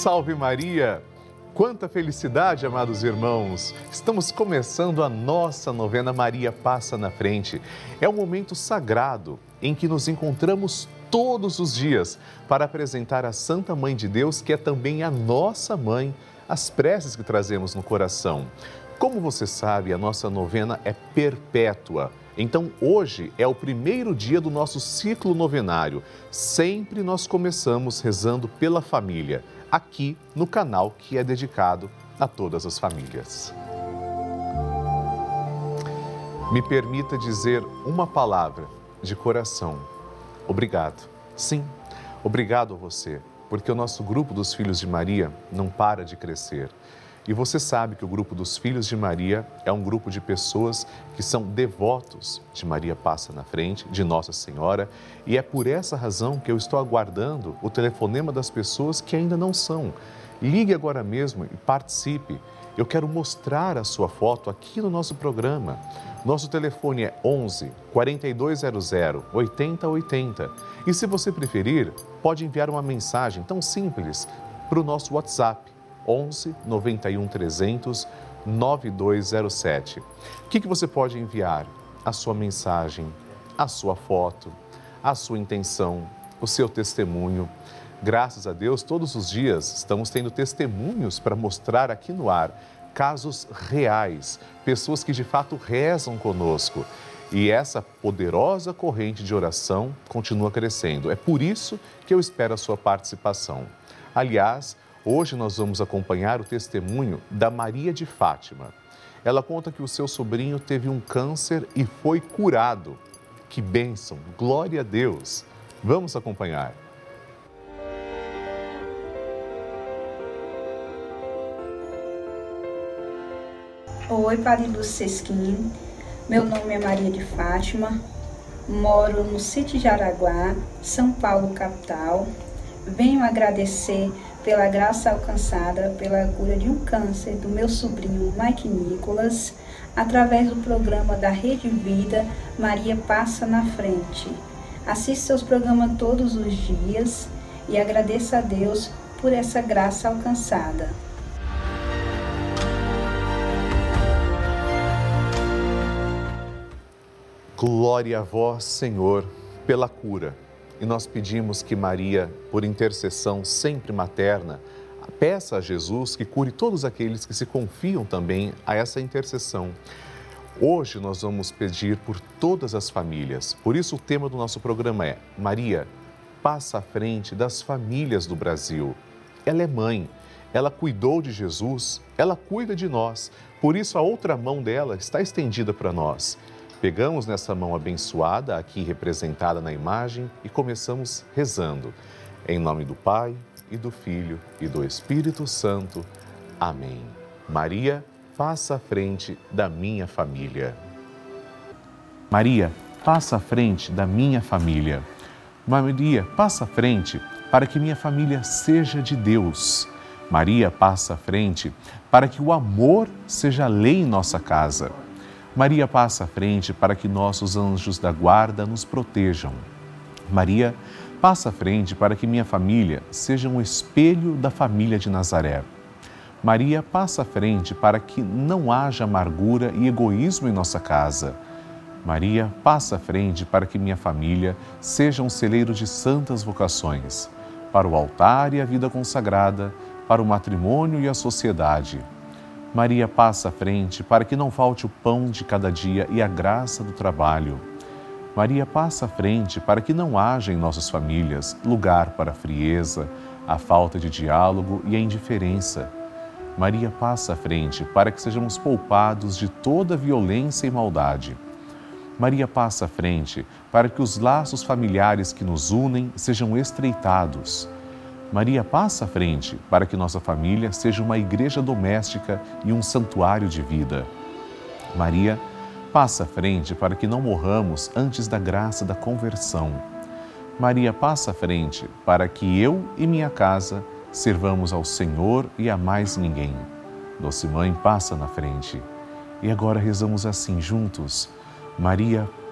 Salve Maria! Quanta felicidade, amados irmãos! Estamos começando a nossa novena Maria Passa na Frente. É um momento sagrado em que nos encontramos todos os dias para apresentar a Santa Mãe de Deus, que é também a nossa mãe, as preces que trazemos no coração. Como você sabe, a nossa novena é perpétua. Então, hoje é o primeiro dia do nosso ciclo novenário. Sempre nós começamos rezando pela família aqui no canal que é dedicado a todas as famílias. Me permita dizer uma palavra de coração. Obrigado. Sim, obrigado a você, porque o nosso grupo dos Filhos de Maria não para de crescer. E você sabe que o grupo dos Filhos de Maria é um grupo de pessoas que são devotos de Maria Passa na Frente, de Nossa Senhora, e é por essa razão que eu estou aguardando o telefonema das pessoas que ainda não são. Ligue agora mesmo e participe. Eu quero mostrar a sua foto aqui no nosso programa. Nosso telefone é 11 4200 8080. E se você preferir, pode enviar uma mensagem tão simples para o nosso WhatsApp 11 91 300 9207. O que, que você pode enviar? A sua mensagem, a sua foto, a sua intenção, o seu testemunho. Graças a Deus, todos os dias estamos tendo testemunhos para mostrar aqui no ar casos reais, pessoas que de fato rezam conosco. E essa poderosa corrente de oração continua crescendo. É por isso que eu espero a sua participação. Aliás, Hoje nós vamos acompanhar o testemunho da Maria de Fátima. Ela conta que o seu sobrinho teve um câncer e foi curado. Que bênção! Glória a Deus! Vamos acompanhar. Oi, Padre do Sesquim. Meu nome é Maria de Fátima. Moro no sítio de Araguá, São Paulo, capital. Venho agradecer pela graça alcançada pela cura de um câncer do meu sobrinho Mike Nicolas, através do programa da Rede Vida Maria Passa na Frente. Assista seus programas todos os dias e agradeça a Deus por essa graça alcançada. Glória a vós, Senhor, pela cura e nós pedimos que Maria, por intercessão sempre materna, peça a Jesus que cure todos aqueles que se confiam também a essa intercessão. Hoje nós vamos pedir por todas as famílias. Por isso o tema do nosso programa é Maria, passa à frente das famílias do Brasil. Ela é mãe, ela cuidou de Jesus, ela cuida de nós. Por isso a outra mão dela está estendida para nós. Pegamos nessa mão abençoada, aqui representada na imagem, e começamos rezando. Em nome do Pai, e do Filho, e do Espírito Santo. Amém. Maria, passa à frente da minha família. Maria, passa à frente da minha família. Maria, passa à frente para que minha família seja de Deus. Maria, passa à frente para que o amor seja lei em nossa casa. Maria passa à frente para que nossos anjos da guarda nos protejam. Maria passa à frente para que minha família seja um espelho da família de Nazaré. Maria passa à frente para que não haja amargura e egoísmo em nossa casa. Maria passa à frente para que minha família seja um celeiro de santas vocações, para o altar e a vida consagrada, para o matrimônio e a sociedade Maria passa à frente para que não falte o pão de cada dia e a graça do trabalho. Maria passa à frente para que não haja em nossas famílias lugar para a frieza, a falta de diálogo e a indiferença. Maria passa à frente para que sejamos poupados de toda violência e maldade. Maria passa à frente para que os laços familiares que nos unem sejam estreitados Maria passa à frente para que nossa família seja uma igreja doméstica e um santuário de vida. Maria passa à frente para que não morramos antes da graça da conversão. Maria passa à frente para que eu e minha casa servamos ao Senhor e a mais ninguém. Doce Mãe passa na frente. E agora rezamos assim juntos. Maria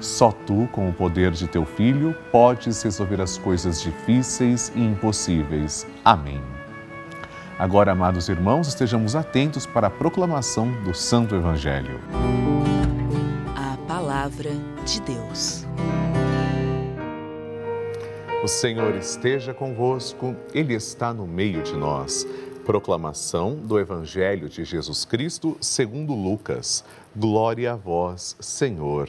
Só tu, com o poder de teu filho, podes resolver as coisas difíceis e impossíveis. Amém. Agora, amados irmãos, estejamos atentos para a proclamação do Santo Evangelho. A Palavra de Deus. O Senhor esteja convosco, Ele está no meio de nós. Proclamação do Evangelho de Jesus Cristo segundo Lucas. Glória a vós, Senhor.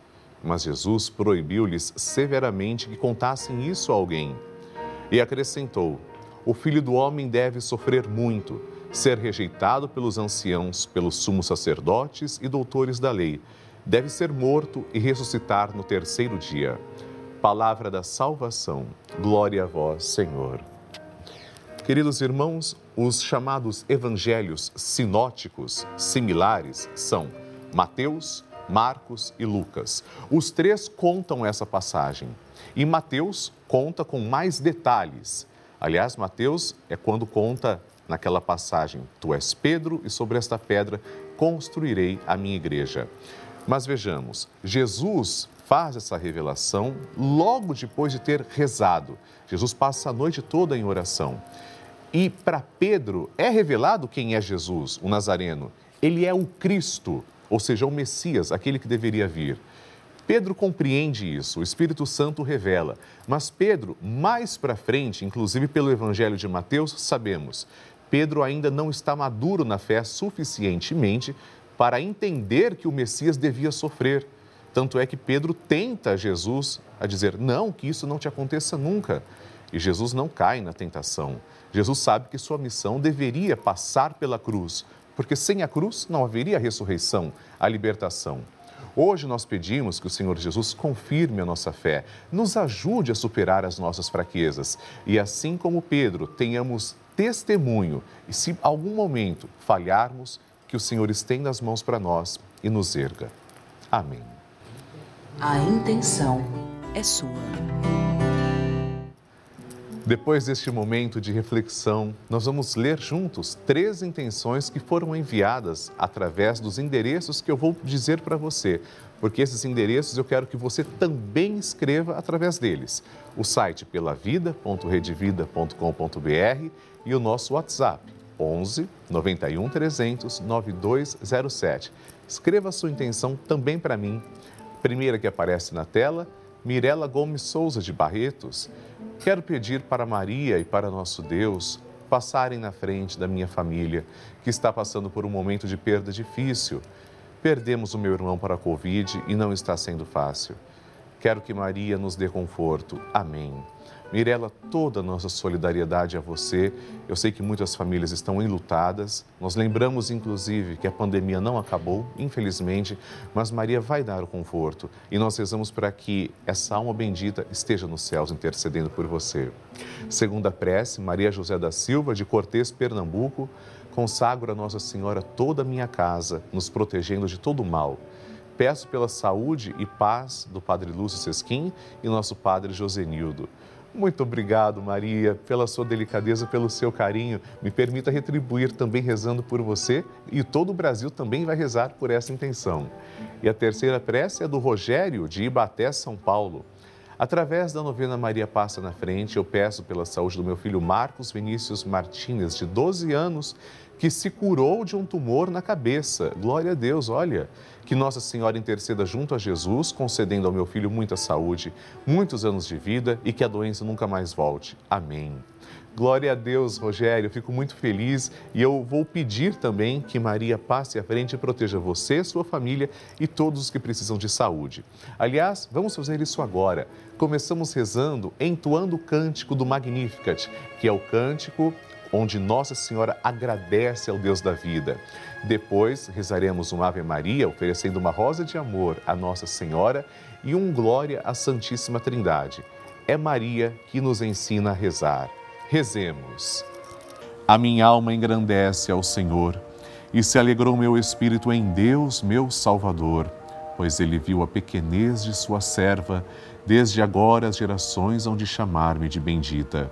Mas Jesus proibiu-lhes severamente que contassem isso a alguém. E acrescentou: O filho do homem deve sofrer muito, ser rejeitado pelos anciãos, pelos sumos sacerdotes e doutores da lei. Deve ser morto e ressuscitar no terceiro dia. Palavra da salvação. Glória a vós, Senhor. Queridos irmãos, os chamados evangelhos sinóticos similares são Mateus, Marcos e Lucas. Os três contam essa passagem. E Mateus conta com mais detalhes. Aliás, Mateus é quando conta naquela passagem: Tu és Pedro, e sobre esta pedra construirei a minha igreja. Mas vejamos, Jesus faz essa revelação logo depois de ter rezado. Jesus passa a noite toda em oração. E para Pedro é revelado quem é Jesus, o Nazareno. Ele é o Cristo, ou seja, o Messias, aquele que deveria vir. Pedro compreende isso, o Espírito Santo revela. Mas Pedro, mais para frente, inclusive pelo Evangelho de Mateus, sabemos, Pedro ainda não está maduro na fé suficientemente para entender que o Messias devia sofrer. Tanto é que Pedro tenta Jesus a dizer: não, que isso não te aconteça nunca. E Jesus não cai na tentação. Jesus sabe que sua missão deveria passar pela cruz, porque sem a cruz não haveria a ressurreição, a libertação. Hoje nós pedimos que o Senhor Jesus confirme a nossa fé, nos ajude a superar as nossas fraquezas e, assim como Pedro, tenhamos testemunho e, se algum momento falharmos, que o Senhor estenda as mãos para nós e nos erga. Amém. A intenção é sua. Depois deste momento de reflexão, nós vamos ler juntos três intenções que foram enviadas através dos endereços que eu vou dizer para você, porque esses endereços eu quero que você também escreva através deles. O site pelavida.redevida.com.br e o nosso WhatsApp 11 91 300 9207. Escreva a sua intenção também para mim. Primeira que aparece na tela, Mirela Gomes Souza de Barretos. Quero pedir para Maria e para nosso Deus passarem na frente da minha família, que está passando por um momento de perda difícil. Perdemos o meu irmão para a Covid e não está sendo fácil. Quero que Maria nos dê conforto. Amém. Mirela, toda a nossa solidariedade a você. Eu sei que muitas famílias estão enlutadas. Nós lembramos, inclusive, que a pandemia não acabou, infelizmente, mas Maria vai dar o conforto. E nós rezamos para que essa alma bendita esteja nos céus intercedendo por você. Segunda prece, Maria José da Silva, de Cortês, Pernambuco. Consagro a Nossa Senhora toda a minha casa, nos protegendo de todo mal. Peço pela saúde e paz do Padre Lúcio Sesquim e nosso Padre Josenildo Muito obrigado, Maria, pela sua delicadeza, pelo seu carinho. Me permita retribuir também rezando por você e todo o Brasil também vai rezar por essa intenção. E a terceira prece é do Rogério, de Ibaté, São Paulo. Através da novena Maria Passa na Frente, eu peço pela saúde do meu filho Marcos Vinícius Martínez, de 12 anos, que se curou de um tumor na cabeça. Glória a Deus, olha. Que Nossa Senhora interceda junto a Jesus, concedendo ao meu filho muita saúde, muitos anos de vida e que a doença nunca mais volte. Amém. Glória a Deus, Rogério. Fico muito feliz e eu vou pedir também que Maria passe à frente e proteja você, sua família e todos os que precisam de saúde. Aliás, vamos fazer isso agora. Começamos rezando, entoando o cântico do Magnificat, que é o cântico onde Nossa Senhora agradece ao Deus da vida. Depois rezaremos um Ave Maria, oferecendo uma rosa de amor à Nossa Senhora e um Glória à Santíssima Trindade. É Maria que nos ensina a rezar. Rezemos. A minha alma engrandece ao Senhor e se alegrou meu espírito em Deus, meu Salvador, pois ele viu a pequenez de sua serva, desde agora as gerações hão de chamar-me de bendita.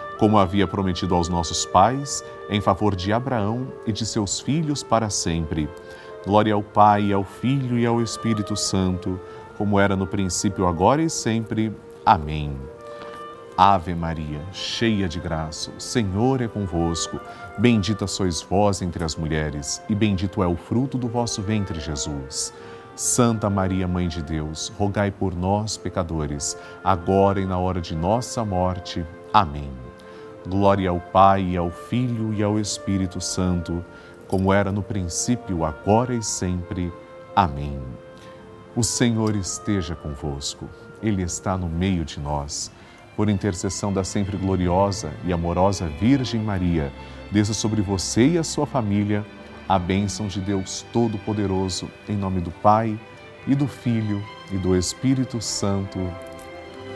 como havia prometido aos nossos pais, em favor de Abraão e de seus filhos para sempre. Glória ao Pai, ao Filho e ao Espírito Santo, como era no princípio, agora e sempre. Amém. Ave Maria, cheia de graça, o Senhor é convosco. Bendita sois vós entre as mulheres, e bendito é o fruto do vosso ventre, Jesus. Santa Maria, Mãe de Deus, rogai por nós, pecadores, agora e na hora de nossa morte. Amém. Glória ao Pai, ao Filho e ao Espírito Santo, como era no princípio, agora e sempre. Amém. O Senhor esteja convosco, Ele está no meio de nós por intercessão da sempre gloriosa e amorosa Virgem Maria, desça sobre você e a sua família a bênção de Deus Todo-Poderoso, em nome do Pai e do Filho e do Espírito Santo.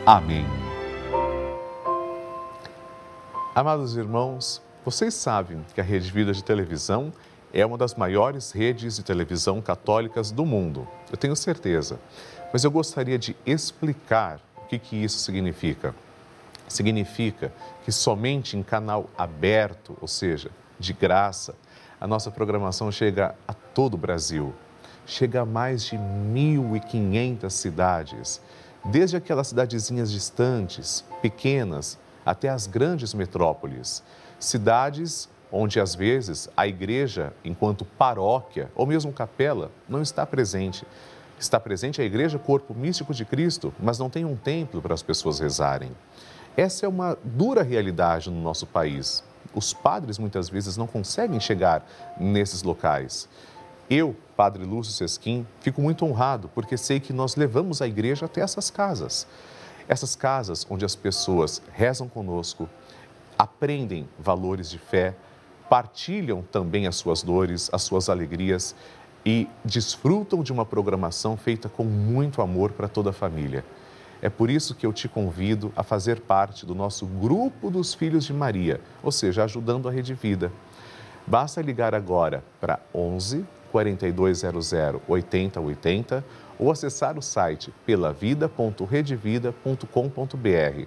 Amém. Amados irmãos, vocês sabem que a Rede Vida de Televisão é uma das maiores redes de televisão católicas do mundo. Eu tenho certeza. Mas eu gostaria de explicar o que, que isso significa significa que somente em canal aberto, ou seja, de graça, a nossa programação chega a todo o Brasil. Chega a mais de 1.500 cidades, desde aquelas cidadezinhas distantes, pequenas, até as grandes metrópoles. Cidades onde às vezes a igreja, enquanto paróquia ou mesmo capela, não está presente. Está presente a igreja, corpo místico de Cristo, mas não tem um templo para as pessoas rezarem. Essa é uma dura realidade no nosso país. Os padres muitas vezes não conseguem chegar nesses locais. Eu, Padre Lúcio Sesquim, fico muito honrado porque sei que nós levamos a igreja até essas casas. Essas casas onde as pessoas rezam conosco, aprendem valores de fé, partilham também as suas dores, as suas alegrias e desfrutam de uma programação feita com muito amor para toda a família. É por isso que eu te convido a fazer parte do nosso grupo dos Filhos de Maria, ou seja, ajudando a Rede Vida. Basta ligar agora para 11 4200 8080 ou acessar o site pelavida.redevida.com.br.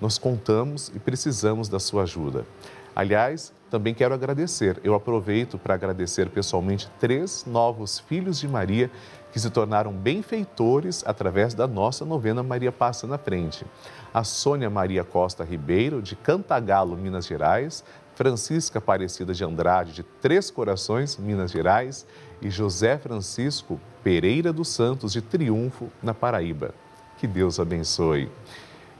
Nós contamos e precisamos da sua ajuda. Aliás, também quero agradecer. Eu aproveito para agradecer pessoalmente três novos filhos de Maria que se tornaram benfeitores através da nossa novena Maria Passa na Frente. A Sônia Maria Costa Ribeiro, de Cantagalo, Minas Gerais, Francisca Aparecida de Andrade, de Três Corações, Minas Gerais, e José Francisco Pereira dos Santos, de Triunfo, na Paraíba. Que Deus abençoe.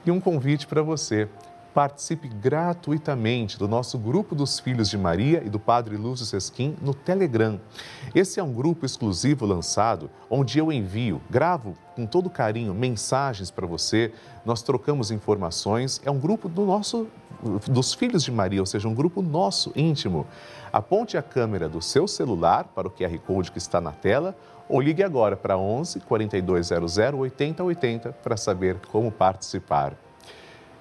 E um convite para você participe gratuitamente do nosso grupo dos Filhos de Maria e do Padre Lúcio Sesquim no Telegram. Esse é um grupo exclusivo lançado onde eu envio, gravo com todo carinho mensagens para você, nós trocamos informações. É um grupo do nosso dos filhos de Maria, ou seja, um grupo nosso íntimo. Aponte a câmera do seu celular para o QR Code que está na tela ou ligue agora para 11 4200 8080 para saber como participar.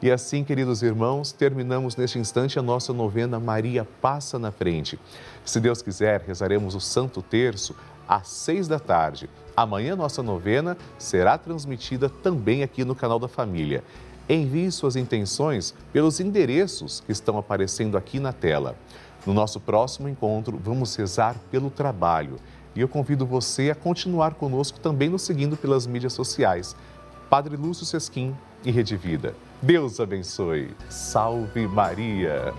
E assim, queridos irmãos, terminamos neste instante a nossa novena Maria Passa na Frente. Se Deus quiser, rezaremos o Santo Terço às seis da tarde. Amanhã, nossa novena será transmitida também aqui no canal da Família. Envie suas intenções pelos endereços que estão aparecendo aqui na tela. No nosso próximo encontro, vamos rezar pelo trabalho. E eu convido você a continuar conosco também nos seguindo pelas mídias sociais. Padre Lúcio Sesquim e Rede Vida. Deus abençoe. Salve Maria!